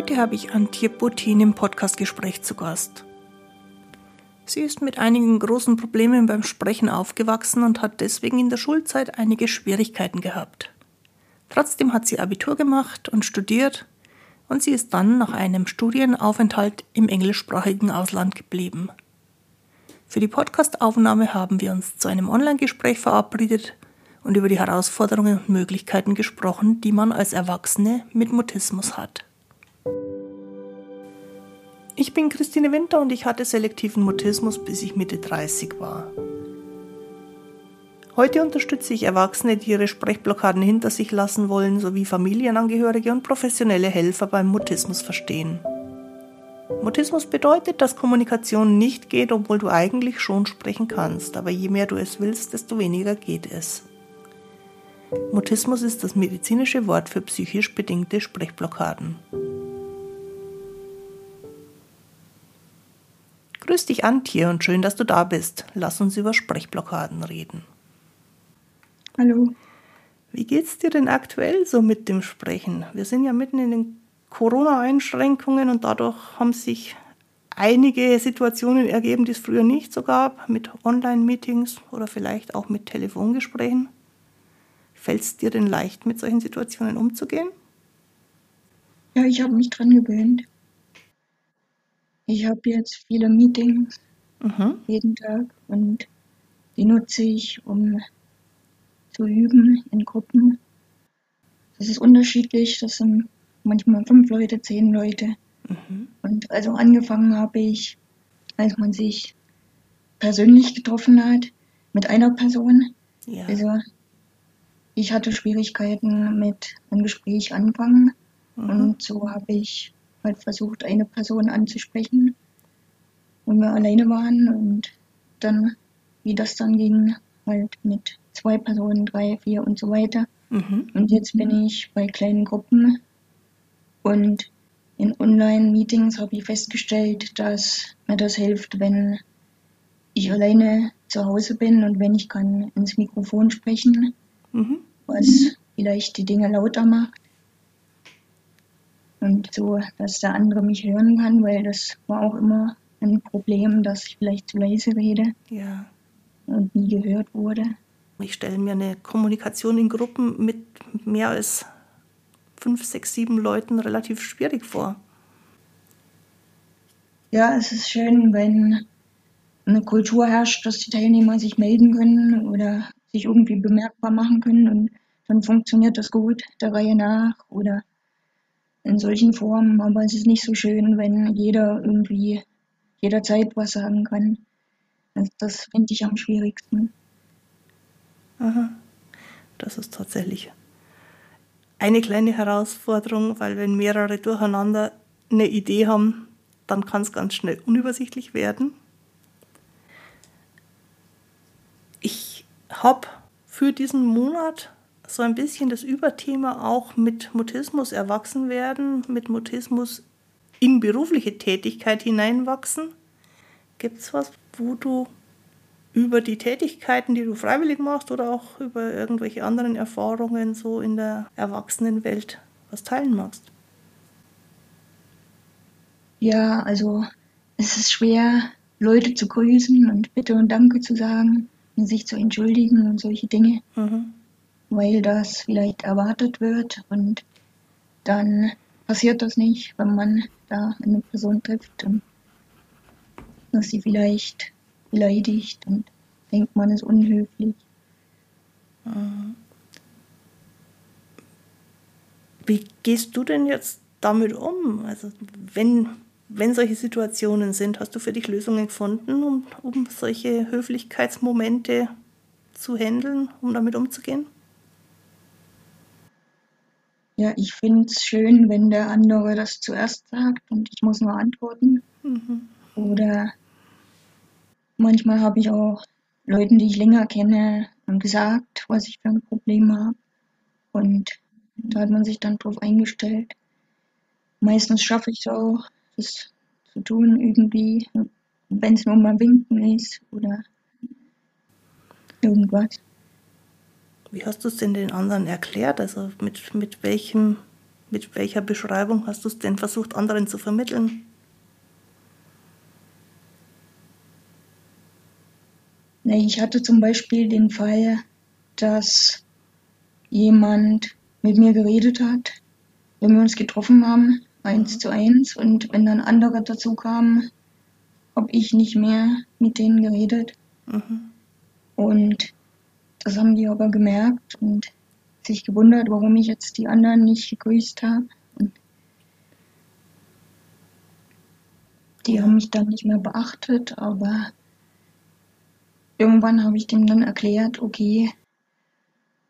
Heute habe ich Antje Buttin im Podcastgespräch zu Gast. Sie ist mit einigen großen Problemen beim Sprechen aufgewachsen und hat deswegen in der Schulzeit einige Schwierigkeiten gehabt. Trotzdem hat sie Abitur gemacht und studiert und sie ist dann nach einem Studienaufenthalt im englischsprachigen Ausland geblieben. Für die Podcastaufnahme haben wir uns zu einem Online-Gespräch verabredet und über die Herausforderungen und Möglichkeiten gesprochen, die man als Erwachsene mit Mutismus hat. Ich bin Christine Winter und ich hatte selektiven Mutismus, bis ich Mitte 30 war. Heute unterstütze ich Erwachsene, die ihre Sprechblockaden hinter sich lassen wollen, sowie Familienangehörige und professionelle Helfer beim Mutismus verstehen. Mutismus bedeutet, dass Kommunikation nicht geht, obwohl du eigentlich schon sprechen kannst, aber je mehr du es willst, desto weniger geht es. Mutismus ist das medizinische Wort für psychisch bedingte Sprechblockaden. Grüß dich Antje und schön, dass du da bist. Lass uns über Sprechblockaden reden. Hallo. Wie geht's dir denn aktuell so mit dem Sprechen? Wir sind ja mitten in den Corona-Einschränkungen und dadurch haben sich einige Situationen ergeben, die es früher nicht so gab, mit Online-Meetings oder vielleicht auch mit Telefongesprächen. Fällt es dir denn leicht, mit solchen Situationen umzugehen? Ja, ich habe mich dran gewöhnt. Ich habe jetzt viele Meetings mhm. jeden Tag und die nutze ich, um zu üben in Gruppen. Das ist unterschiedlich, das sind manchmal fünf Leute, zehn Leute. Mhm. Und also angefangen habe ich, als man sich persönlich getroffen hat, mit einer Person. Ja. Also ich hatte Schwierigkeiten mit einem Gespräch anfangen mhm. und so habe ich halt versucht, eine Person anzusprechen, wo wir alleine waren und dann, wie das dann ging, halt mit zwei Personen, drei, vier und so weiter. Mhm. Und jetzt bin ich bei kleinen Gruppen und in Online-Meetings habe ich festgestellt, dass mir das hilft, wenn ich alleine zu Hause bin und wenn ich kann ins Mikrofon sprechen, mhm. was vielleicht die Dinge lauter macht. Und so, dass der andere mich hören kann, weil das war auch immer ein Problem, dass ich vielleicht zu leise rede ja. und nie gehört wurde. Ich stelle mir eine Kommunikation in Gruppen mit mehr als fünf, sechs, sieben Leuten relativ schwierig vor. Ja, es ist schön, wenn eine Kultur herrscht, dass die Teilnehmer sich melden können oder sich irgendwie bemerkbar machen können und dann funktioniert das gut der Reihe nach oder in solchen Formen. Aber es ist nicht so schön, wenn jeder irgendwie jederzeit was sagen kann. Also das finde ich am schwierigsten. Aha. Das ist tatsächlich eine kleine Herausforderung, weil wenn mehrere durcheinander eine Idee haben, dann kann es ganz schnell unübersichtlich werden. Ich habe für diesen Monat so ein bisschen das Überthema auch mit Mutismus erwachsen werden, mit Mutismus in berufliche Tätigkeit hineinwachsen. Gibt es was, wo du über die Tätigkeiten, die du freiwillig machst oder auch über irgendwelche anderen Erfahrungen so in der Erwachsenenwelt was teilen magst? Ja, also es ist schwer, Leute zu grüßen und Bitte und Danke zu sagen und sich zu entschuldigen und solche Dinge, mhm. Weil das vielleicht erwartet wird und dann passiert das nicht, wenn man da eine Person trifft und dass sie vielleicht beleidigt und denkt, man ist unhöflich. Wie gehst du denn jetzt damit um? Also wenn, wenn solche Situationen sind, hast du für dich Lösungen gefunden, um, um solche Höflichkeitsmomente zu handeln, um damit umzugehen? Ja, ich finde es schön, wenn der andere das zuerst sagt und ich muss nur antworten. Mhm. Oder Manchmal habe ich auch Leuten, die ich länger kenne, gesagt, was ich für ein Problem habe. Und da hat man sich dann drauf eingestellt. Meistens schaffe ich es auch, das zu tun irgendwie, wenn es nur mal winken ist oder irgendwas. Wie hast du es denn den anderen erklärt? Also mit, mit welchem Mit welcher Beschreibung hast du es denn versucht, anderen zu vermitteln? Ich hatte zum Beispiel den Fall, dass jemand mit mir geredet hat, wenn wir uns getroffen haben, eins zu eins, und wenn dann andere dazu kamen, habe ich nicht mehr mit denen geredet. Mhm. Und das haben die aber gemerkt und sich gewundert, warum ich jetzt die anderen nicht gegrüßt habe. Die haben mich dann nicht mehr beachtet, aber irgendwann habe ich dem dann erklärt, okay,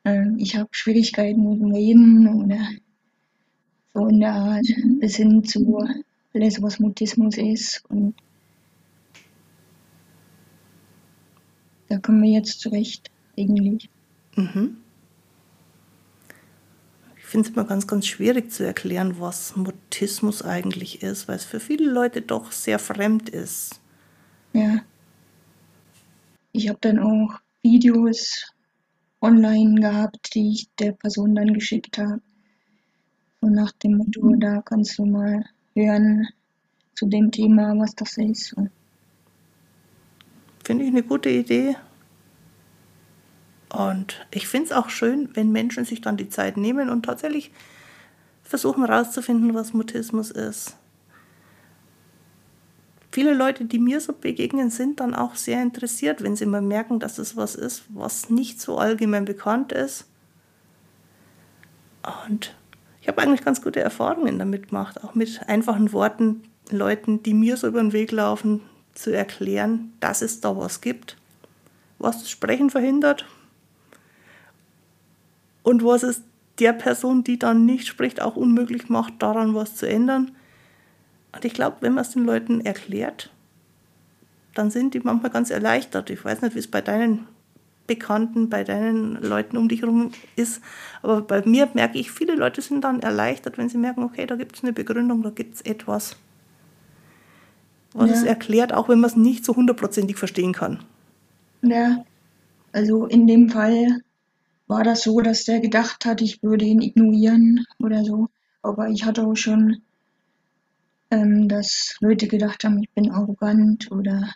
äh, ich habe Schwierigkeiten mit dem Reden oder so in der Art, bis hin zu alles, was Mutismus ist. Und da kommen wir jetzt zurecht, eigentlich. Mhm. Ich finde es immer ganz, ganz schwierig zu erklären, was Mutismus eigentlich ist, weil es für viele Leute doch sehr fremd ist. Ja. Ich habe dann auch Videos online gehabt, die ich der Person dann geschickt habe. So nach dem Motto, da kannst du mal hören zu dem Thema, was das ist. Finde ich eine gute Idee. Und ich finde es auch schön, wenn Menschen sich dann die Zeit nehmen und tatsächlich versuchen herauszufinden, was Mutismus ist viele Leute, die mir so begegnen, sind dann auch sehr interessiert, wenn sie mal merken, dass es was ist, was nicht so allgemein bekannt ist. Und ich habe eigentlich ganz gute Erfahrungen damit gemacht, auch mit einfachen Worten Leuten, die mir so über den Weg laufen, zu erklären, dass es da was gibt, was das Sprechen verhindert und was es der Person, die dann nicht spricht, auch unmöglich macht, daran was zu ändern. Und ich glaube, wenn man es den Leuten erklärt, dann sind die manchmal ganz erleichtert. Ich weiß nicht, wie es bei deinen Bekannten, bei deinen Leuten um dich herum ist, aber bei mir merke ich, viele Leute sind dann erleichtert, wenn sie merken, okay, da gibt es eine Begründung, da gibt es etwas, was ja. es erklärt, auch wenn man es nicht so hundertprozentig verstehen kann. Ja, also in dem Fall war das so, dass der gedacht hat, ich würde ihn ignorieren oder so. Aber ich hatte auch schon ähm, dass Leute gedacht haben, ich bin arrogant oder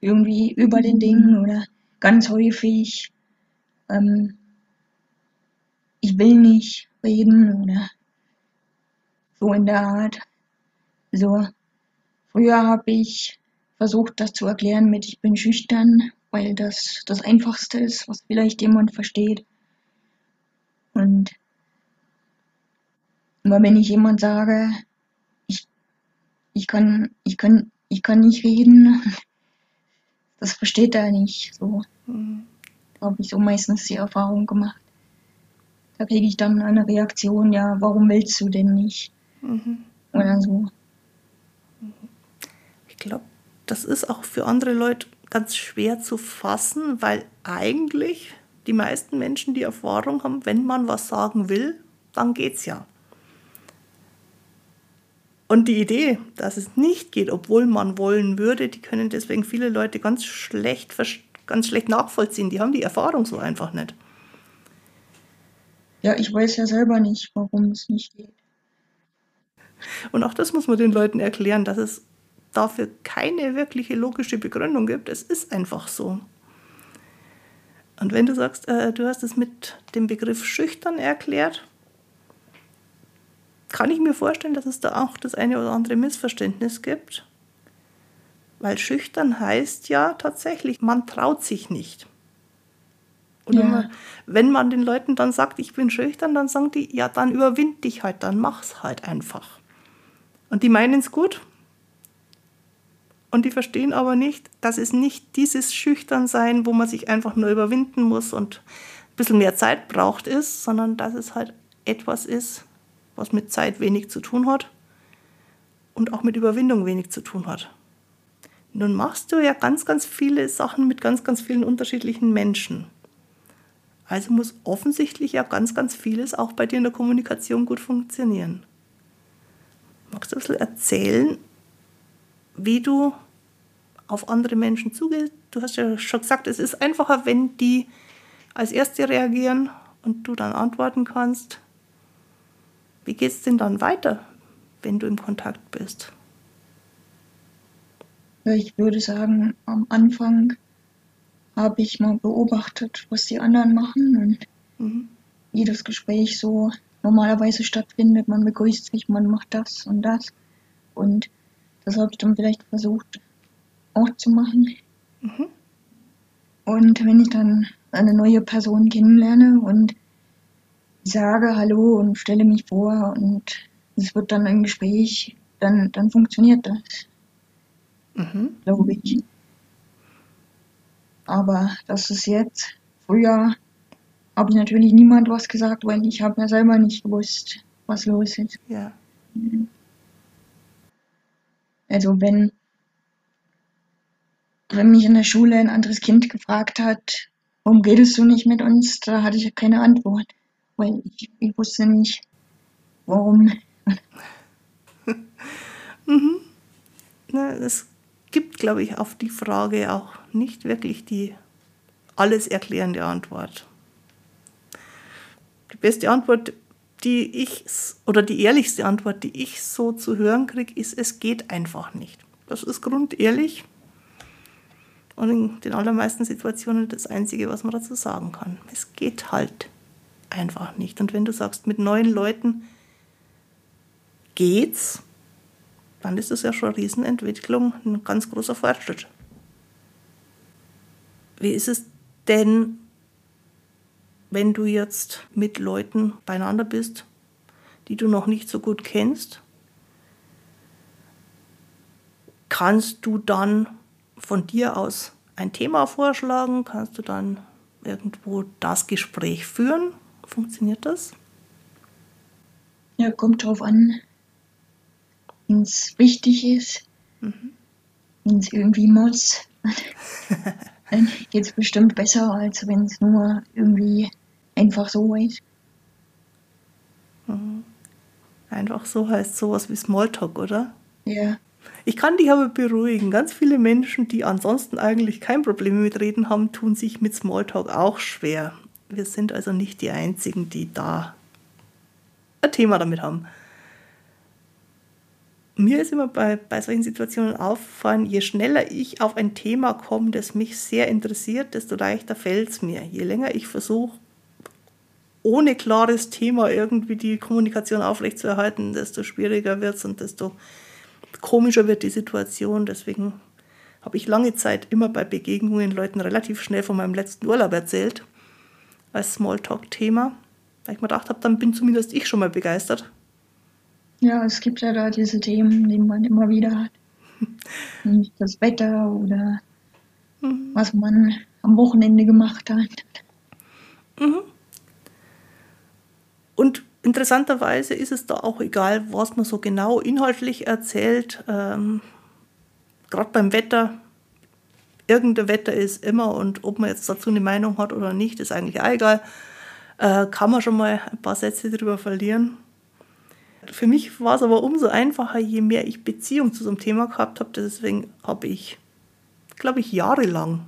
irgendwie über den Dingen oder ganz häufig, ähm, ich will nicht reden oder so in der Art. So, früher habe ich versucht, das zu erklären mit, ich bin schüchtern, weil das das Einfachste ist, was vielleicht jemand versteht. Und immer wenn ich jemand sage, ich kann, ich kann, ich kann nicht reden. Das versteht er nicht. So mhm. habe ich so meistens die Erfahrung gemacht. Da kriege ich dann eine Reaktion, ja, warum willst du denn nicht? Mhm. Oder so. Ich glaube, das ist auch für andere Leute ganz schwer zu fassen, weil eigentlich die meisten Menschen die Erfahrung haben, wenn man was sagen will, dann geht's ja. Und die Idee, dass es nicht geht, obwohl man wollen würde, die können deswegen viele Leute ganz schlecht, ganz schlecht nachvollziehen. Die haben die Erfahrung so einfach nicht. Ja, ich weiß ja selber nicht, warum es nicht geht. Und auch das muss man den Leuten erklären, dass es dafür keine wirkliche logische Begründung gibt. Es ist einfach so. Und wenn du sagst, äh, du hast es mit dem Begriff schüchtern erklärt, kann ich mir vorstellen, dass es da auch das eine oder andere Missverständnis gibt. Weil schüchtern heißt ja tatsächlich, man traut sich nicht. Und ja. man, wenn man den Leuten dann sagt, ich bin schüchtern, dann sagen die, ja, dann überwind dich halt, dann mach's halt einfach. Und die meinen es gut. Und die verstehen aber nicht, dass es nicht dieses Schüchternsein, wo man sich einfach nur überwinden muss und ein bisschen mehr Zeit braucht, ist, sondern dass es halt etwas ist, was mit Zeit wenig zu tun hat und auch mit Überwindung wenig zu tun hat. Nun machst du ja ganz, ganz viele Sachen mit ganz, ganz vielen unterschiedlichen Menschen. Also muss offensichtlich ja ganz, ganz vieles auch bei dir in der Kommunikation gut funktionieren. Magst du ein bisschen erzählen, wie du auf andere Menschen zugehst? Du hast ja schon gesagt, es ist einfacher, wenn die als Erste reagieren und du dann antworten kannst. Wie geht es denn dann weiter, wenn du im Kontakt bist? Ich würde sagen, am Anfang habe ich mal beobachtet, was die anderen machen und mhm. wie das Gespräch so normalerweise stattfindet. Man begrüßt sich, man macht das und das. Und das habe ich dann vielleicht versucht auch zu machen. Mhm. Und wenn ich dann eine neue Person kennenlerne und sage Hallo und stelle mich vor und es wird dann ein Gespräch, dann, dann funktioniert das. Mhm. Glaube ich. Aber das ist jetzt, früher habe ich natürlich niemand was gesagt, weil ich habe ja selber nicht gewusst, was los ist. Ja. Also wenn, wenn mich in der Schule ein anderes Kind gefragt hat, warum redest du nicht mit uns, da hatte ich keine Antwort, weil ich, ich wusste nicht, warum. mhm. Na, es gibt, glaube ich, auf die Frage auch nicht wirklich die alles erklärende Antwort. Die beste Antwort, die ich, oder die ehrlichste Antwort, die ich so zu hören kriege, ist, es geht einfach nicht. Das ist grundehrlich und in den allermeisten Situationen das Einzige, was man dazu sagen kann. Es geht halt einfach nicht. Und wenn du sagst, mit neuen Leuten geht's, dann ist das ja schon eine Riesenentwicklung, ein ganz großer Fortschritt. Wie ist es denn, wenn du jetzt mit Leuten beieinander bist, die du noch nicht so gut kennst? Kannst du dann von dir aus ein Thema vorschlagen? Kannst du dann irgendwo das Gespräch führen? Funktioniert das? Ja, kommt drauf an, wenn es wichtig ist, mhm. wenn es irgendwie muss. dann geht es bestimmt besser, als wenn es nur irgendwie einfach so ist. Mhm. Einfach so heißt sowas wie Smalltalk, oder? Ja. Ich kann dich aber beruhigen. Ganz viele Menschen, die ansonsten eigentlich kein Problem mit Reden haben, tun sich mit Smalltalk auch schwer. Wir sind also nicht die Einzigen, die da ein Thema damit haben. Mir ist immer bei, bei solchen Situationen auffallen, je schneller ich auf ein Thema komme, das mich sehr interessiert, desto leichter fällt es mir. Je länger ich versuche, ohne klares Thema irgendwie die Kommunikation aufrechtzuerhalten, desto schwieriger wird es und desto komischer wird die Situation. Deswegen habe ich lange Zeit immer bei Begegnungen Leuten relativ schnell von meinem letzten Urlaub erzählt, als Smalltalk-Thema, weil ich mir gedacht habe, dann bin zumindest ich schon mal begeistert. Ja, es gibt ja da diese Themen, die man immer wieder hat. das Wetter oder mhm. was man am Wochenende gemacht hat. Mhm. Und interessanterweise ist es da auch egal, was man so genau inhaltlich erzählt. Ähm, Gerade beim Wetter, irgendein Wetter ist immer und ob man jetzt dazu eine Meinung hat oder nicht, ist eigentlich auch egal. Äh, kann man schon mal ein paar Sätze darüber verlieren. Für mich war es aber umso einfacher, je mehr ich Beziehung zu so einem Thema gehabt habe. Deswegen habe ich, glaube ich, jahrelang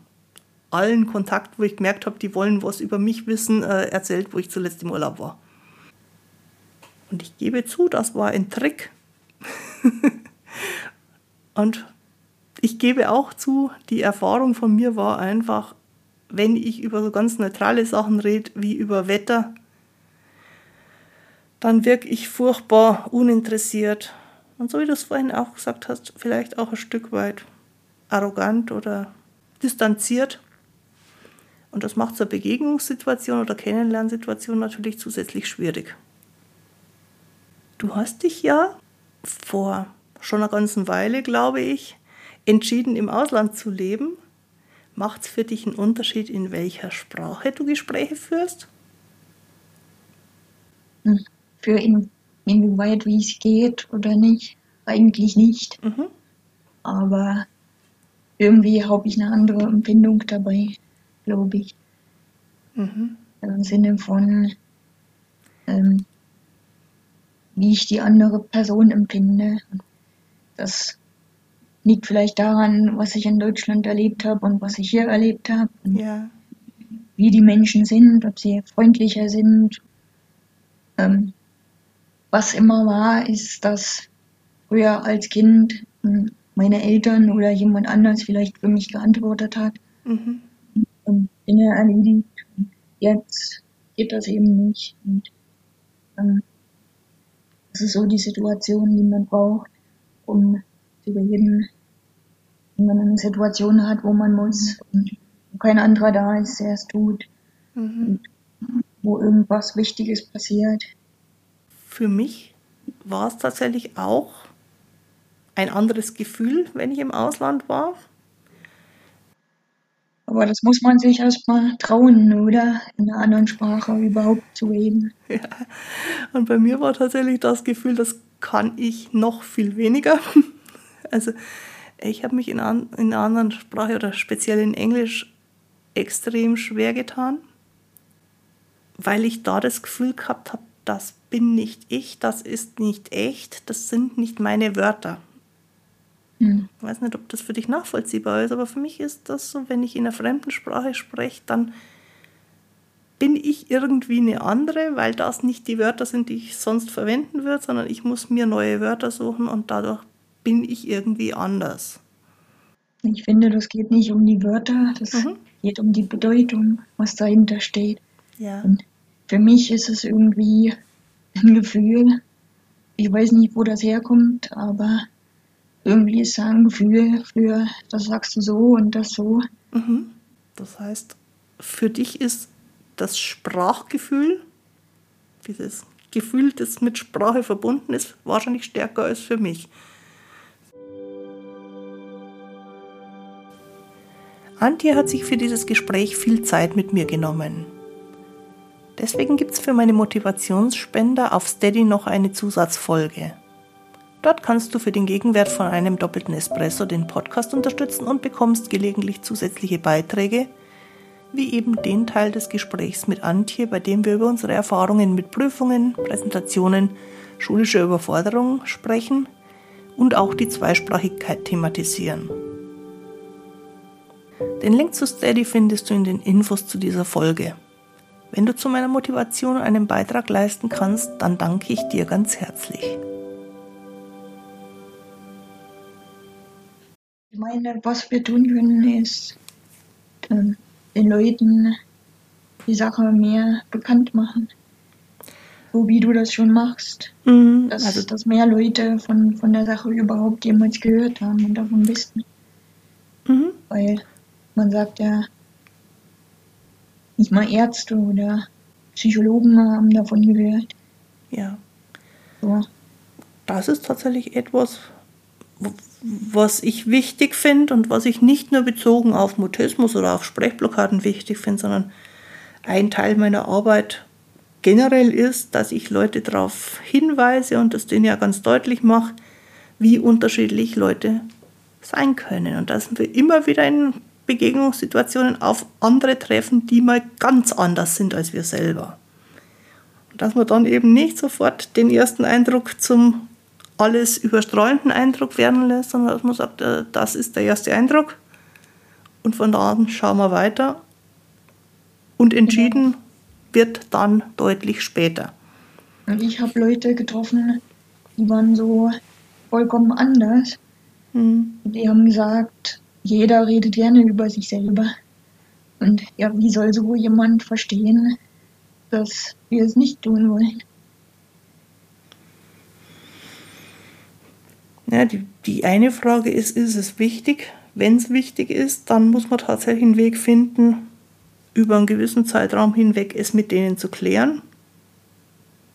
allen Kontakt, wo ich gemerkt habe, die wollen was über mich wissen, äh, erzählt, wo ich zuletzt im Urlaub war. Und ich gebe zu, das war ein Trick. und ich gebe auch zu, die Erfahrung von mir war einfach, wenn ich über so ganz neutrale Sachen rede, wie über Wetter, dann wirke ich furchtbar uninteressiert. Und so wie du es vorhin auch gesagt hast, vielleicht auch ein Stück weit arrogant oder distanziert. Und das macht eine Begegnungssituation oder Kennenlernsituation natürlich zusätzlich schwierig. Du hast dich ja vor schon einer ganzen Weile, glaube ich, entschieden, im Ausland zu leben. Macht es für dich einen Unterschied, in welcher Sprache du Gespräche führst? Hm, für in, inwieweit, wie es geht oder nicht, eigentlich nicht. Mhm. Aber irgendwie habe ich eine andere Empfindung dabei, glaube ich. Mhm. Im Sinne von, ähm, wie ich die andere Person empfinde. Das liegt vielleicht daran, was ich in Deutschland erlebt habe und was ich hier erlebt habe. Ja. Wie die Menschen sind, ob sie freundlicher sind, ähm, was immer war, ist, dass früher als Kind hm, meine Eltern oder jemand anders vielleicht für mich geantwortet hat. Mhm. Und Dinge erledigt. Jetzt geht das eben nicht. Und ähm, das ist so die Situation, die man braucht, um zu überleben. Wenn man eine Situation hat, wo man muss und wo kein anderer da ist, der es tut. Mhm. wo irgendwas Wichtiges passiert. Für mich war es tatsächlich auch ein anderes Gefühl, wenn ich im Ausland war. Aber das muss man sich erstmal trauen, oder? In einer anderen Sprache überhaupt zu reden. Ja. Und bei mir war tatsächlich das Gefühl, das kann ich noch viel weniger. Also ich habe mich in, an, in einer anderen Sprache oder speziell in Englisch extrem schwer getan, weil ich da das Gefühl gehabt habe, das bin nicht ich, das ist nicht echt, das sind nicht meine Wörter. Mhm. Ich weiß nicht, ob das für dich nachvollziehbar ist, aber für mich ist das so, wenn ich in einer fremden Sprache spreche, dann bin ich irgendwie eine andere, weil das nicht die Wörter sind, die ich sonst verwenden würde, sondern ich muss mir neue Wörter suchen und dadurch bin ich irgendwie anders. Ich finde, das geht nicht um die Wörter, das mhm. geht um die Bedeutung, was dahinter steht. Ja. Und für mich ist es irgendwie ein Gefühl, ich weiß nicht, wo das herkommt, aber irgendwie ein Gefühl für, das sagst du so und das so. Mhm. Das heißt, für dich ist das Sprachgefühl, dieses Gefühl, das mit Sprache verbunden ist, wahrscheinlich stärker als für mich. Antje hat sich für dieses Gespräch viel Zeit mit mir genommen. Deswegen gibt es für meine Motivationsspender auf Steady noch eine Zusatzfolge. Dort kannst du für den Gegenwert von einem doppelten Espresso den Podcast unterstützen und bekommst gelegentlich zusätzliche Beiträge, wie eben den Teil des Gesprächs mit Antje, bei dem wir über unsere Erfahrungen mit Prüfungen, Präsentationen, schulischer Überforderung sprechen und auch die Zweisprachigkeit thematisieren. Den Link zu Steady findest du in den Infos zu dieser Folge. Wenn du zu meiner Motivation einen Beitrag leisten kannst, dann danke ich dir ganz herzlich. Ich meine, was wir tun können, ist äh, den Leuten die Sache mehr bekannt machen. So wie du das schon machst. Mhm, dass, also, dass mehr Leute von, von der Sache überhaupt jemals gehört haben und davon wissen. Mhm. Weil man sagt ja, nicht mal Ärzte oder Psychologen haben davon gehört. Ja. So. Das ist tatsächlich etwas, was ich wichtig finde und was ich nicht nur bezogen auf Mutismus oder auf Sprechblockaden wichtig finde, sondern ein Teil meiner Arbeit generell ist, dass ich Leute darauf hinweise und das denen ja ganz deutlich mache, wie unterschiedlich Leute sein können und dass wir immer wieder in Begegnungssituationen auf andere treffen, die mal ganz anders sind als wir selber. Und dass man dann eben nicht sofort den ersten Eindruck zum alles überstrahlenden Eindruck werden lässt, sondern dass man sagt, äh, das ist der erste Eindruck und von da an schauen wir weiter und entschieden wird dann deutlich später. Ich habe Leute getroffen, die waren so vollkommen anders. Mhm. Die haben gesagt, jeder redet gerne über sich selber. Und ja, wie soll so jemand verstehen, dass wir es nicht tun wollen? Ja, die, die eine Frage ist, ist es wichtig? Wenn es wichtig ist, dann muss man tatsächlich einen Weg finden, über einen gewissen Zeitraum hinweg es mit denen zu klären.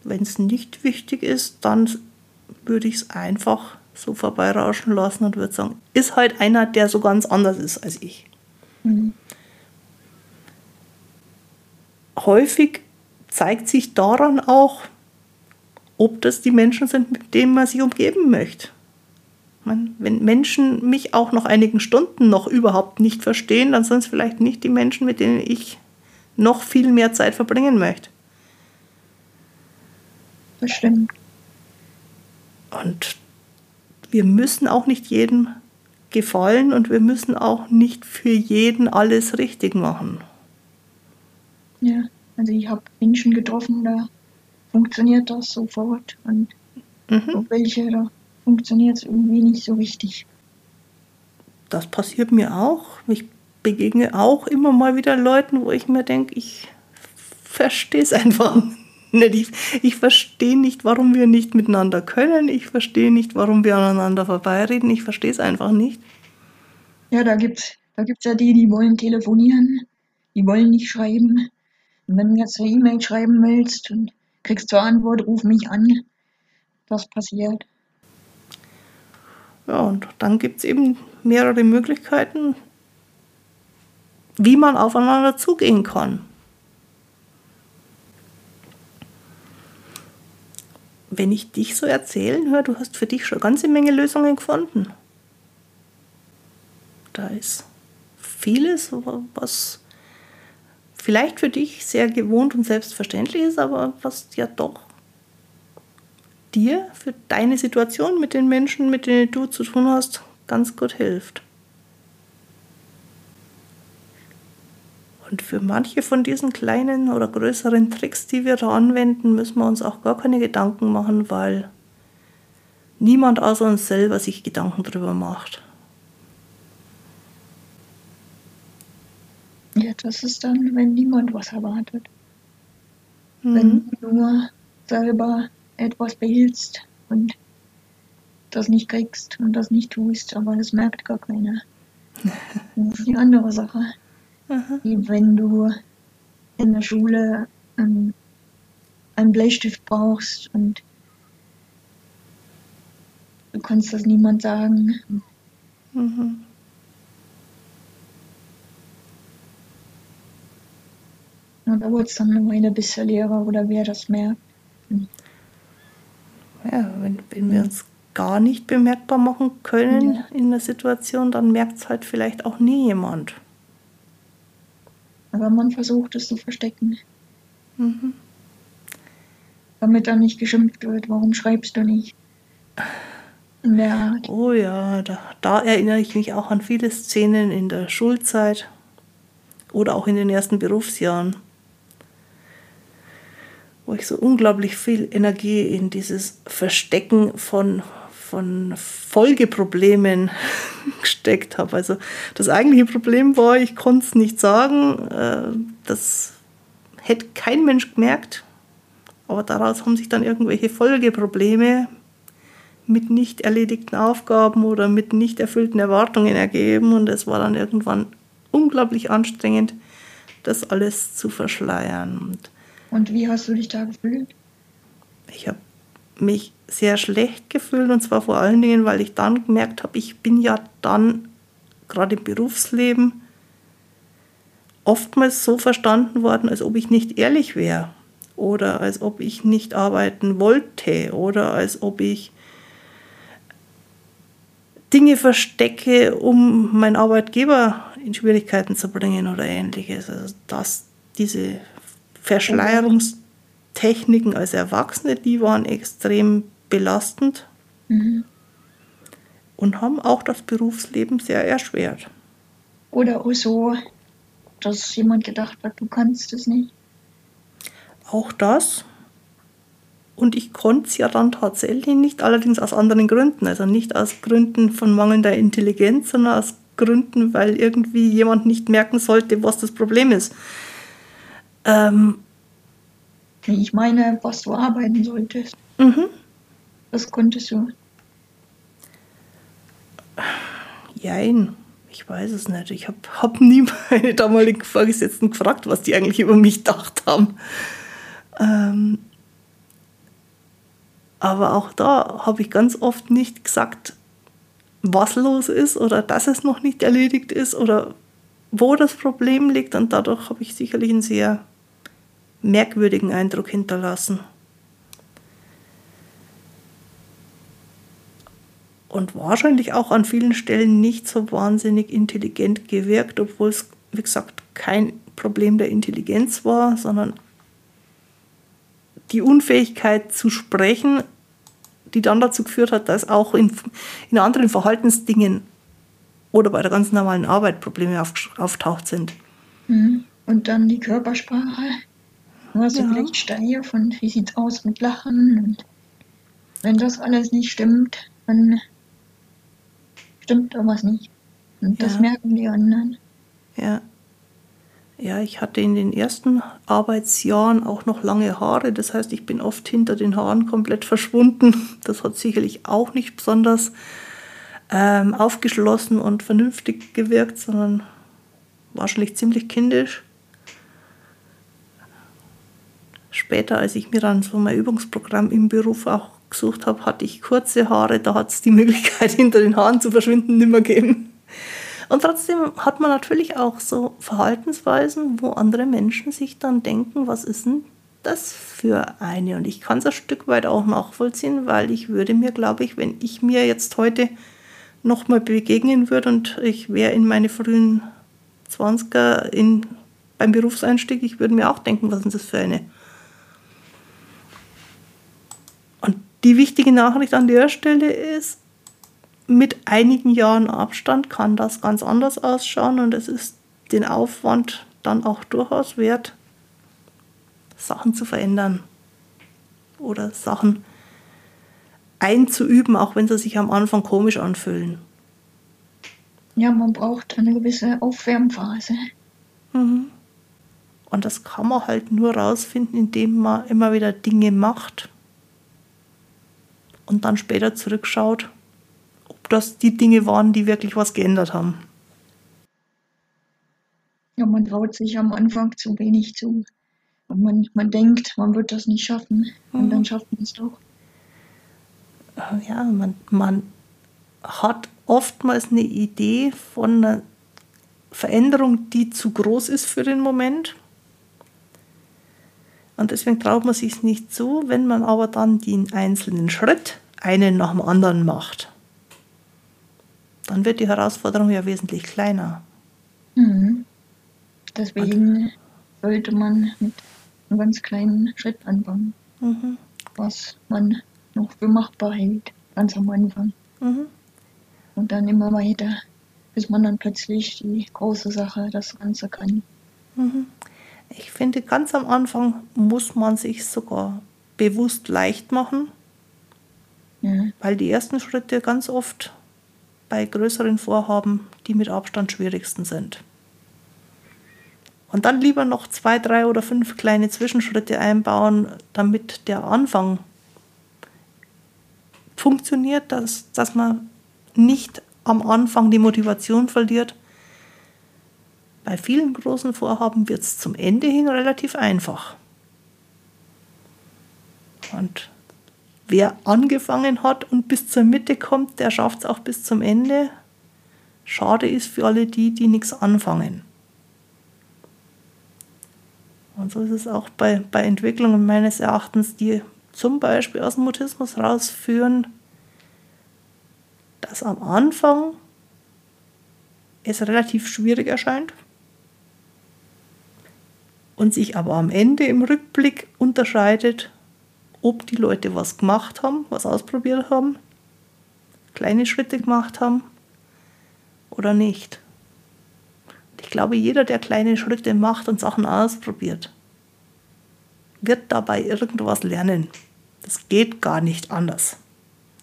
Wenn es nicht wichtig ist, dann würde ich es einfach so vorbeirauschen lassen und würde sagen, ist halt einer, der so ganz anders ist als ich. Mhm. Häufig zeigt sich daran auch, ob das die Menschen sind, mit denen man sich umgeben möchte. Wenn Menschen mich auch nach einigen Stunden noch überhaupt nicht verstehen, dann sind es vielleicht nicht die Menschen, mit denen ich noch viel mehr Zeit verbringen möchte. Das stimmt. Und wir müssen auch nicht jedem gefallen und wir müssen auch nicht für jeden alles richtig machen. Ja, also ich habe Menschen getroffen, da funktioniert das sofort und mhm. welche da funktioniert es irgendwie nicht so richtig. Das passiert mir auch. Ich begegne auch immer mal wieder Leuten, wo ich mir denke, ich verstehe es einfach nicht. Ich, ich verstehe nicht, warum wir nicht miteinander können. Ich verstehe nicht, warum wir aneinander vorbeireden. Ich verstehe es einfach nicht. Ja, da gibt es da gibt's ja die, die wollen telefonieren, die wollen nicht schreiben. Und wenn du jetzt eine E-Mail schreiben willst und kriegst zur Antwort, ruf mich an, das passiert. Ja, und dann gibt es eben mehrere Möglichkeiten, wie man aufeinander zugehen kann. Wenn ich dich so erzählen höre, du hast für dich schon eine ganze Menge Lösungen gefunden. Da ist vieles, was vielleicht für dich sehr gewohnt und selbstverständlich ist, aber was ja doch dir für deine Situation mit den Menschen, mit denen du zu tun hast, ganz gut hilft. Und für manche von diesen kleinen oder größeren Tricks, die wir da anwenden, müssen wir uns auch gar keine Gedanken machen, weil niemand außer uns selber sich Gedanken darüber macht. Ja, das ist dann, wenn niemand was erwartet. Mhm. Wenn nur selber etwas behältst und das nicht kriegst und das nicht tust, aber das merkt gar keiner. Das ist die andere Sache. Aha. Wie wenn du in der Schule einen, einen Bleistift brauchst und du kannst das niemand sagen. Mhm. Und da dauert es dann eine Weile, bis der Lehrer oder wer das merkt. Ja, wenn, wenn wir uns gar nicht bemerkbar machen können ja. in der Situation, dann merkt es halt vielleicht auch nie jemand. Aber man versucht es zu verstecken. Mhm. Damit dann nicht geschimpft wird, warum schreibst du nicht? Art. Oh ja, da, da erinnere ich mich auch an viele Szenen in der Schulzeit oder auch in den ersten Berufsjahren wo ich so unglaublich viel Energie in dieses Verstecken von, von Folgeproblemen gesteckt habe. Also das eigentliche Problem war, ich konnte es nicht sagen. Äh, das hätte kein Mensch gemerkt. Aber daraus haben sich dann irgendwelche Folgeprobleme mit nicht erledigten Aufgaben oder mit nicht erfüllten Erwartungen ergeben. Und es war dann irgendwann unglaublich anstrengend, das alles zu verschleiern. Und und wie hast du dich da gefühlt? Ich habe mich sehr schlecht gefühlt und zwar vor allen Dingen, weil ich dann gemerkt habe, ich bin ja dann gerade im Berufsleben oftmals so verstanden worden, als ob ich nicht ehrlich wäre oder als ob ich nicht arbeiten wollte oder als ob ich Dinge verstecke, um meinen Arbeitgeber in Schwierigkeiten zu bringen oder ähnliches. Also das, diese Verschleierungstechniken als Erwachsene, die waren extrem belastend mhm. und haben auch das Berufsleben sehr erschwert. Oder auch so, dass jemand gedacht hat, du kannst es nicht. Auch das. Und ich konnte es ja dann tatsächlich nicht, allerdings aus anderen Gründen. Also nicht aus Gründen von mangelnder Intelligenz, sondern aus Gründen, weil irgendwie jemand nicht merken sollte, was das Problem ist. Ähm, ich meine, was du arbeiten solltest. Mhm. Das konntest du. Jein, ich weiß es nicht. Ich habe hab nie meine damaligen Vorgesetzten gefragt, was die eigentlich über mich gedacht haben. Ähm, aber auch da habe ich ganz oft nicht gesagt, was los ist oder dass es noch nicht erledigt ist oder wo das Problem liegt. Und dadurch habe ich sicherlich einen sehr merkwürdigen Eindruck hinterlassen. Und wahrscheinlich auch an vielen Stellen nicht so wahnsinnig intelligent gewirkt, obwohl es, wie gesagt, kein Problem der Intelligenz war, sondern die Unfähigkeit zu sprechen, die dann dazu geführt hat, dass auch in, in anderen Verhaltensdingen oder bei der ganz normalen Arbeit Probleme auf, auftaucht sind. Mhm. Und dann die Körpersprache Hast ja. vielleicht Steine von, wie sieht's aus mit Lachen und wenn das alles nicht stimmt, dann stimmt da was nicht. Und das merken die anderen. Ja. Ja, ich hatte in den ersten Arbeitsjahren auch noch lange Haare. Das heißt, ich bin oft hinter den Haaren komplett verschwunden. Das hat sicherlich auch nicht besonders ähm, aufgeschlossen und vernünftig gewirkt, sondern wahrscheinlich ziemlich kindisch. Später, als ich mir dann so mein Übungsprogramm im Beruf auch gesucht habe, hatte ich kurze Haare. Da hat es die Möglichkeit, hinter den Haaren zu verschwinden, nicht mehr gegeben. Und trotzdem hat man natürlich auch so Verhaltensweisen, wo andere Menschen sich dann denken, was ist denn das für eine? Und ich kann es ein Stück weit auch nachvollziehen, weil ich würde mir, glaube ich, wenn ich mir jetzt heute nochmal begegnen würde und ich wäre in meine frühen 20er in, beim Berufseinstieg, ich würde mir auch denken, was ist das für eine? Und die wichtige Nachricht an der Stelle ist, mit einigen Jahren Abstand kann das ganz anders ausschauen und es ist den Aufwand dann auch durchaus wert, Sachen zu verändern oder Sachen einzuüben, auch wenn sie sich am Anfang komisch anfühlen. Ja, man braucht eine gewisse Aufwärmphase. Mhm. Und das kann man halt nur rausfinden, indem man immer wieder Dinge macht und dann später zurückschaut das die Dinge waren, die wirklich was geändert haben. Ja, man traut sich am Anfang zu wenig zu. Und man, man denkt, man wird das nicht schaffen. Und mhm. dann schafft man es doch. Ja, man, man hat oftmals eine Idee von einer Veränderung, die zu groß ist für den Moment. Und deswegen traut man sich nicht zu, wenn man aber dann den einzelnen Schritt einen nach dem anderen macht dann wird die Herausforderung ja wesentlich kleiner. Mhm. Deswegen Und, sollte man mit einem ganz kleinen Schritt anfangen, mhm. was man noch für machbar hält, ganz am Anfang. Mhm. Und dann immer weiter, bis man dann plötzlich die große Sache, das Ganze kann. Mhm. Ich finde, ganz am Anfang muss man sich sogar bewusst leicht machen, ja. weil die ersten Schritte ganz oft bei größeren Vorhaben die mit Abstand schwierigsten sind. Und dann lieber noch zwei, drei oder fünf kleine Zwischenschritte einbauen, damit der Anfang funktioniert, dass, dass man nicht am Anfang die Motivation verliert. Bei vielen großen Vorhaben wird es zum Ende hin relativ einfach. Und wer angefangen hat und bis zur Mitte kommt, der schafft es auch bis zum Ende. Schade ist für alle die, die nichts anfangen. Und so ist es auch bei, bei Entwicklungen meines Erachtens, die zum Beispiel aus dem Mutismus rausführen, dass am Anfang es relativ schwierig erscheint und sich aber am Ende im Rückblick unterscheidet ob die Leute was gemacht haben, was ausprobiert haben, kleine Schritte gemacht haben oder nicht. Ich glaube, jeder, der kleine Schritte macht und Sachen ausprobiert, wird dabei irgendwas lernen. Das geht gar nicht anders.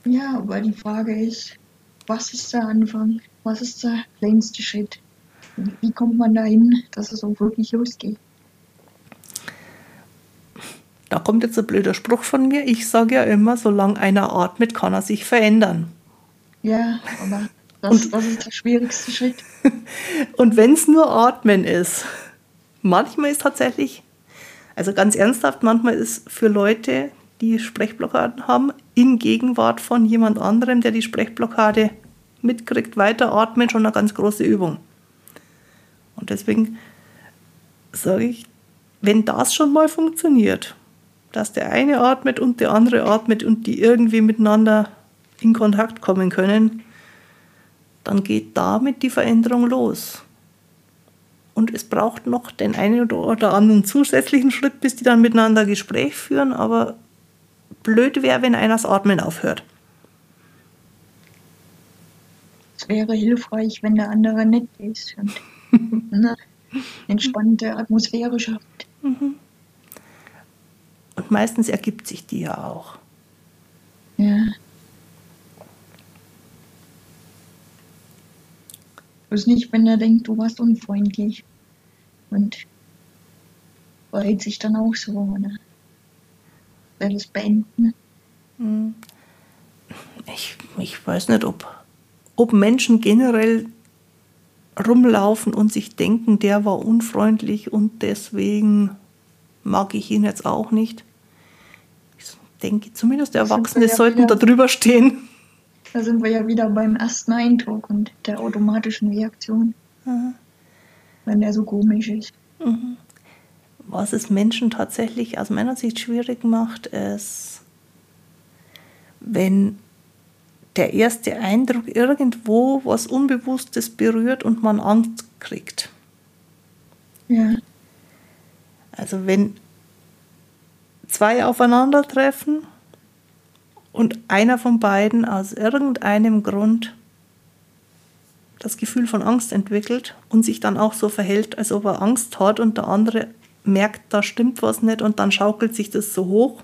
Ja, aber die Frage ist, was ist der Anfang? Was ist der kleinste Schritt? Wie kommt man dahin, dass es auch wirklich losgeht? Da kommt jetzt ein blöder Spruch von mir. Ich sage ja immer, solange einer atmet, kann er sich verändern. Ja, aber das, das ist der schwierigste Schritt. Und wenn es nur Atmen ist, manchmal ist tatsächlich, also ganz ernsthaft, manchmal ist für Leute, die Sprechblockaden haben, in Gegenwart von jemand anderem, der die Sprechblockade mitkriegt, weiter atmen, schon eine ganz große Übung. Und deswegen sage ich, wenn das schon mal funktioniert, dass der eine atmet und der andere atmet und die irgendwie miteinander in Kontakt kommen können, dann geht damit die Veränderung los. Und es braucht noch den einen oder anderen zusätzlichen Schritt, bis die dann miteinander Gespräch führen, aber blöd wäre, wenn einer das Atmen aufhört. Es wäre hilfreich, wenn der andere nett ist und eine entspannte Atmosphäre schafft. Mhm. Und meistens ergibt sich die ja auch. Ja. Bloß nicht, wenn er denkt, du warst unfreundlich. Und verhält sich dann auch so, oder? Will das beenden? Hm. Ich, ich weiß nicht, ob, ob Menschen generell rumlaufen und sich denken, der war unfreundlich und deswegen mag ich ihn jetzt auch nicht. Ich denke, zumindest Erwachsene ja sollten da drüber stehen. Da sind wir ja wieder beim ersten Eindruck und der automatischen Reaktion. Aha. Wenn der so komisch ist. Mhm. Was es Menschen tatsächlich aus meiner Sicht schwierig macht, ist, wenn der erste Eindruck irgendwo was Unbewusstes berührt und man Angst kriegt. Ja. Also wenn zwei aufeinandertreffen und einer von beiden aus irgendeinem Grund das Gefühl von Angst entwickelt und sich dann auch so verhält, als ob er Angst hat und der andere merkt, da stimmt was nicht und dann schaukelt sich das so hoch.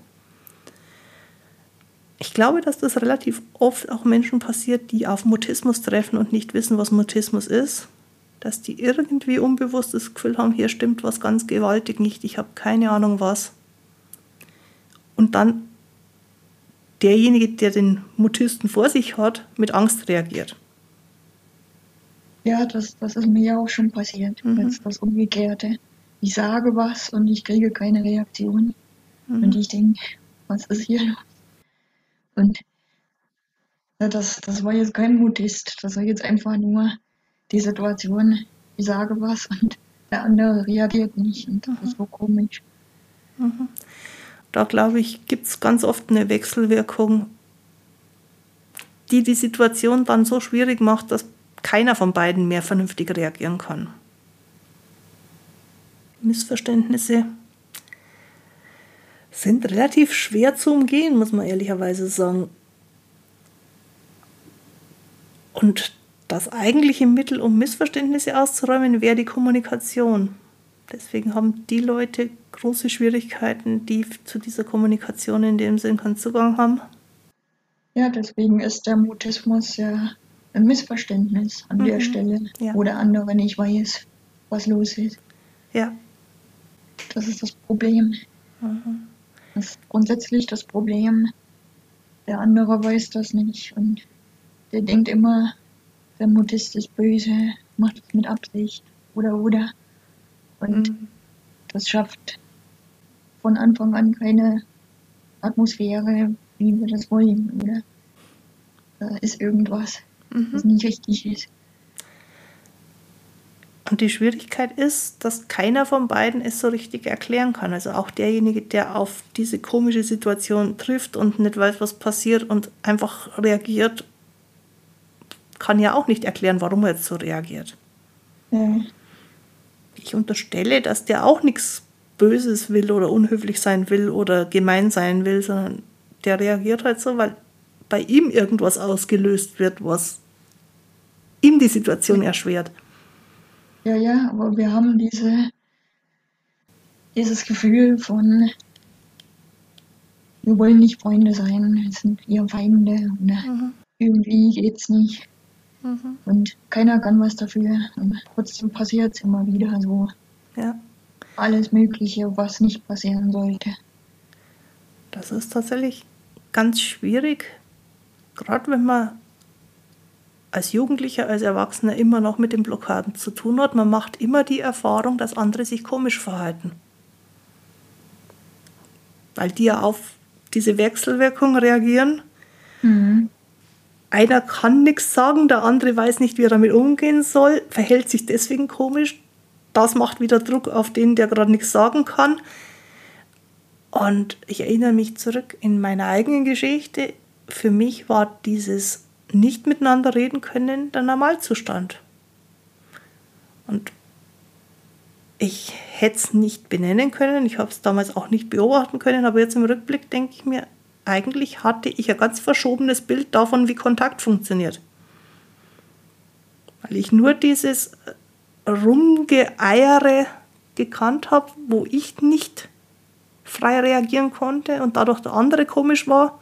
Ich glaube, dass das relativ oft auch Menschen passiert, die auf Mutismus treffen und nicht wissen, was Mutismus ist. Dass die irgendwie unbewusst das Gefühl haben, hier stimmt was ganz gewaltig nicht, ich habe keine Ahnung was. Und dann derjenige, der den Mutisten vor sich hat, mit Angst reagiert. Ja, das, das ist mir ja auch schon passiert. Mhm. Jetzt das Umgekehrte. Ich sage was und ich kriege keine Reaktion. Mhm. Und ich denke, was ist hier los? Und das, das war jetzt kein Mutist. Das war jetzt einfach nur die Situation. Ich sage was und der andere reagiert nicht. Und das mhm. ist so komisch. Mhm. Da glaube ich, gibt es ganz oft eine Wechselwirkung, die die Situation dann so schwierig macht, dass keiner von beiden mehr vernünftig reagieren kann. Missverständnisse sind relativ schwer zu umgehen, muss man ehrlicherweise sagen. Und das eigentliche Mittel, um Missverständnisse auszuräumen, wäre die Kommunikation. Deswegen haben die Leute große Schwierigkeiten, die zu dieser Kommunikation in dem Sinn keinen Zugang haben. Ja, deswegen ist der Mutismus ja ein Missverständnis an mhm. der Stelle, ja. wo der andere nicht weiß, was los ist. Ja. Das ist das Problem. Mhm. Das ist grundsätzlich das Problem. Der andere weiß das nicht und der denkt immer, der Mutist ist böse, macht es mit Absicht oder oder. Und mhm. das schafft von Anfang an keine Atmosphäre, wie wir das wollen, oder? Da ist irgendwas, mhm. was nicht richtig ist. Und die Schwierigkeit ist, dass keiner von beiden es so richtig erklären kann. Also auch derjenige, der auf diese komische Situation trifft und nicht weiß, was passiert und einfach reagiert, kann ja auch nicht erklären, warum er jetzt so reagiert. Mhm. Ich unterstelle, dass der auch nichts Böses will oder unhöflich sein will oder gemein sein will, sondern der reagiert halt so, weil bei ihm irgendwas ausgelöst wird, was ihm die Situation erschwert. Ja, ja, aber wir haben diese, dieses Gefühl von, wir wollen nicht Freunde sein, wir sind eher Feinde und mhm. irgendwie geht's nicht. Mhm. Und keiner kann was dafür. Und trotzdem passiert es immer wieder so. Ja. Alles Mögliche, was nicht passieren sollte. Das ist tatsächlich ganz schwierig, gerade wenn man als Jugendlicher, als Erwachsener immer noch mit den Blockaden zu tun hat. Man macht immer die Erfahrung, dass andere sich komisch verhalten. Weil die ja auf diese Wechselwirkung reagieren. Mhm. Einer kann nichts sagen, der andere weiß nicht, wie er damit umgehen soll, verhält sich deswegen komisch. Das macht wieder Druck auf den, der gerade nichts sagen kann. Und ich erinnere mich zurück in meiner eigenen Geschichte. Für mich war dieses nicht miteinander reden können, der Normalzustand. Und ich hätte es nicht benennen können, ich habe es damals auch nicht beobachten können, aber jetzt im Rückblick denke ich mir, eigentlich hatte ich ein ganz verschobenes Bild davon, wie Kontakt funktioniert. Weil ich nur dieses Rumgeeiere gekannt habe, wo ich nicht frei reagieren konnte und dadurch der andere komisch war.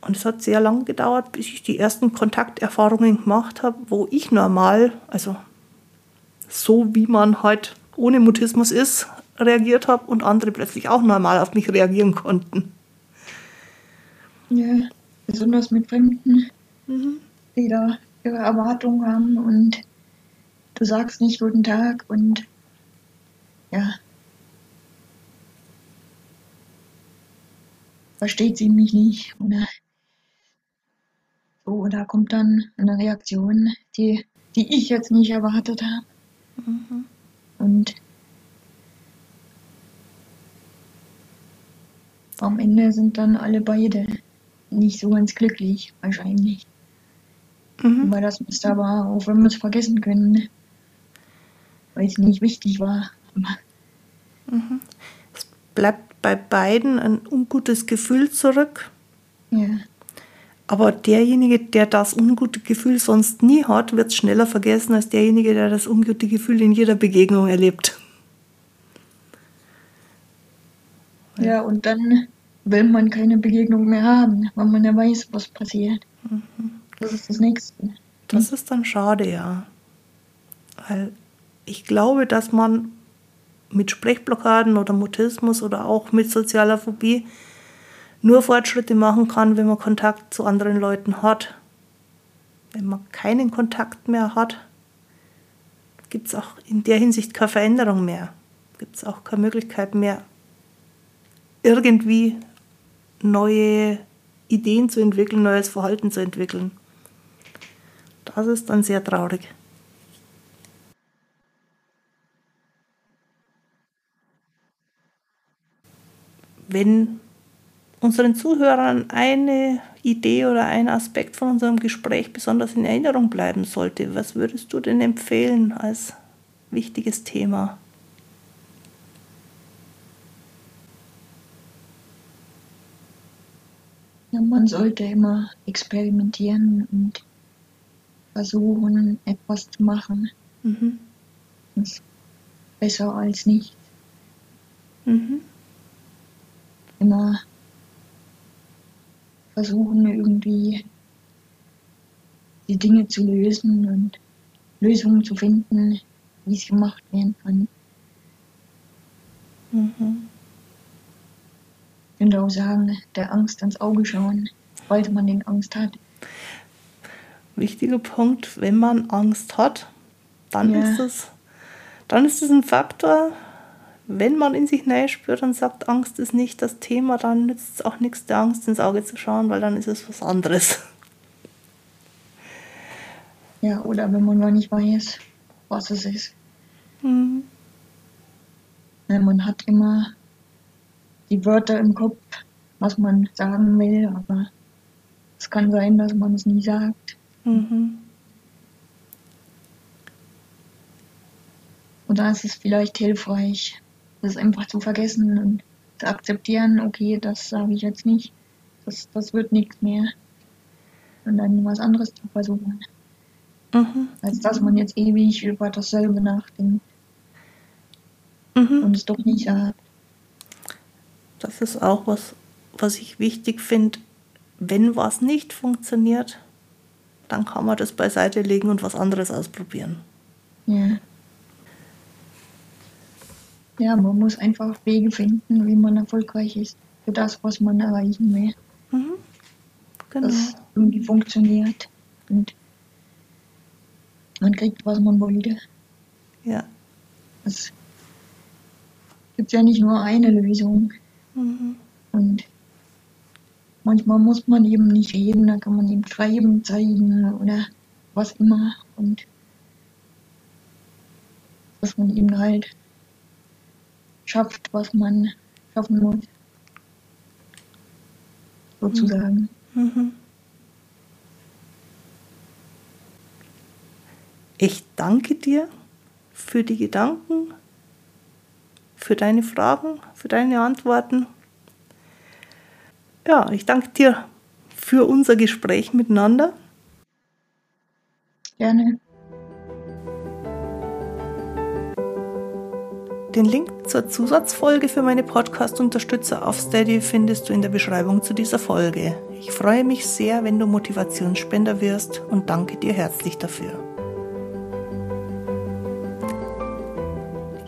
Und es hat sehr lange gedauert, bis ich die ersten Kontakterfahrungen gemacht habe, wo ich normal, also so wie man halt ohne Mutismus ist, reagiert habe und andere plötzlich auch normal auf mich reagieren konnten. Ja, besonders mit Fremden, mhm. die da ihre Erwartungen haben und du sagst nicht guten Tag und ja. Versteht sie mich nicht oder so, da kommt dann eine Reaktion, die, die ich jetzt nicht erwartet habe. Mhm. Und am Ende sind dann alle beide nicht so ganz glücklich, wahrscheinlich. Mhm. Weil das Muster war, auch wenn wir es vergessen können, weil es nicht wichtig war. Mhm. Es bleibt bei beiden ein ungutes Gefühl zurück. Ja. Aber derjenige, der das ungute Gefühl sonst nie hat, wird es schneller vergessen als derjenige, der das ungute Gefühl in jeder Begegnung erlebt. Ja, und dann will man keine Begegnung mehr haben, weil man ja weiß, was passiert. Mhm. Das ist das Nächste. Das ist dann schade, ja. Weil ich glaube, dass man mit Sprechblockaden oder Mutismus oder auch mit sozialer Phobie nur Fortschritte machen kann, wenn man Kontakt zu anderen Leuten hat. Wenn man keinen Kontakt mehr hat, gibt es auch in der Hinsicht keine Veränderung mehr. Gibt es auch keine Möglichkeit mehr, irgendwie neue Ideen zu entwickeln, neues Verhalten zu entwickeln. Das ist dann sehr traurig. Wenn unseren Zuhörern eine Idee oder ein Aspekt von unserem Gespräch besonders in Erinnerung bleiben sollte, was würdest du denn empfehlen als wichtiges Thema? Man sollte immer experimentieren und versuchen, etwas zu machen. Mhm. Das ist besser als nicht. Mhm. Immer versuchen, irgendwie die Dinge zu lösen und Lösungen zu finden, wie es gemacht werden kann. Mhm könnte auch sagen, der Angst ins Auge schauen, weil man den Angst hat. Wichtiger Punkt, wenn man Angst hat, dann ja. ist es dann ist es ein Faktor, wenn man in sich näher spürt und sagt, Angst ist nicht das Thema, dann nützt es auch nichts, der Angst ins Auge zu schauen, weil dann ist es was anderes. Ja, oder wenn man mal nicht weiß, was es ist. Mhm. Man hat immer die Wörter im Kopf, was man sagen will, aber es kann sein, dass man es nie sagt. Mhm. Und da ist es vielleicht hilfreich, das einfach zu vergessen und zu akzeptieren, okay, das sage ich jetzt nicht, das, das wird nichts mehr. Und dann was anderes zu versuchen. Mhm. Als dass man jetzt ewig über dasselbe nachdenkt. Mhm. Und es doch nicht sagt. Das ist auch was, was ich wichtig finde. Wenn was nicht funktioniert, dann kann man das beiseite legen und was anderes ausprobieren. Ja. Ja, man muss einfach Wege finden, wie man erfolgreich ist für das, was man erreichen will. Mhm. Genau. Das irgendwie funktioniert und man kriegt, was man wollte. Ja. Es gibt ja nicht nur eine Lösung. Mhm. Und manchmal muss man eben nicht reden, da kann man eben schreiben, zeigen oder was immer. Und dass man eben halt schafft, was man schaffen muss. Sozusagen. Mhm. Ich danke dir für die Gedanken, für deine Fragen, für deine Antworten. Ja, ich danke dir für unser Gespräch miteinander. Gerne. Den Link zur Zusatzfolge für meine Podcast-Unterstützer auf Steady findest du in der Beschreibung zu dieser Folge. Ich freue mich sehr, wenn du Motivationsspender wirst und danke dir herzlich dafür.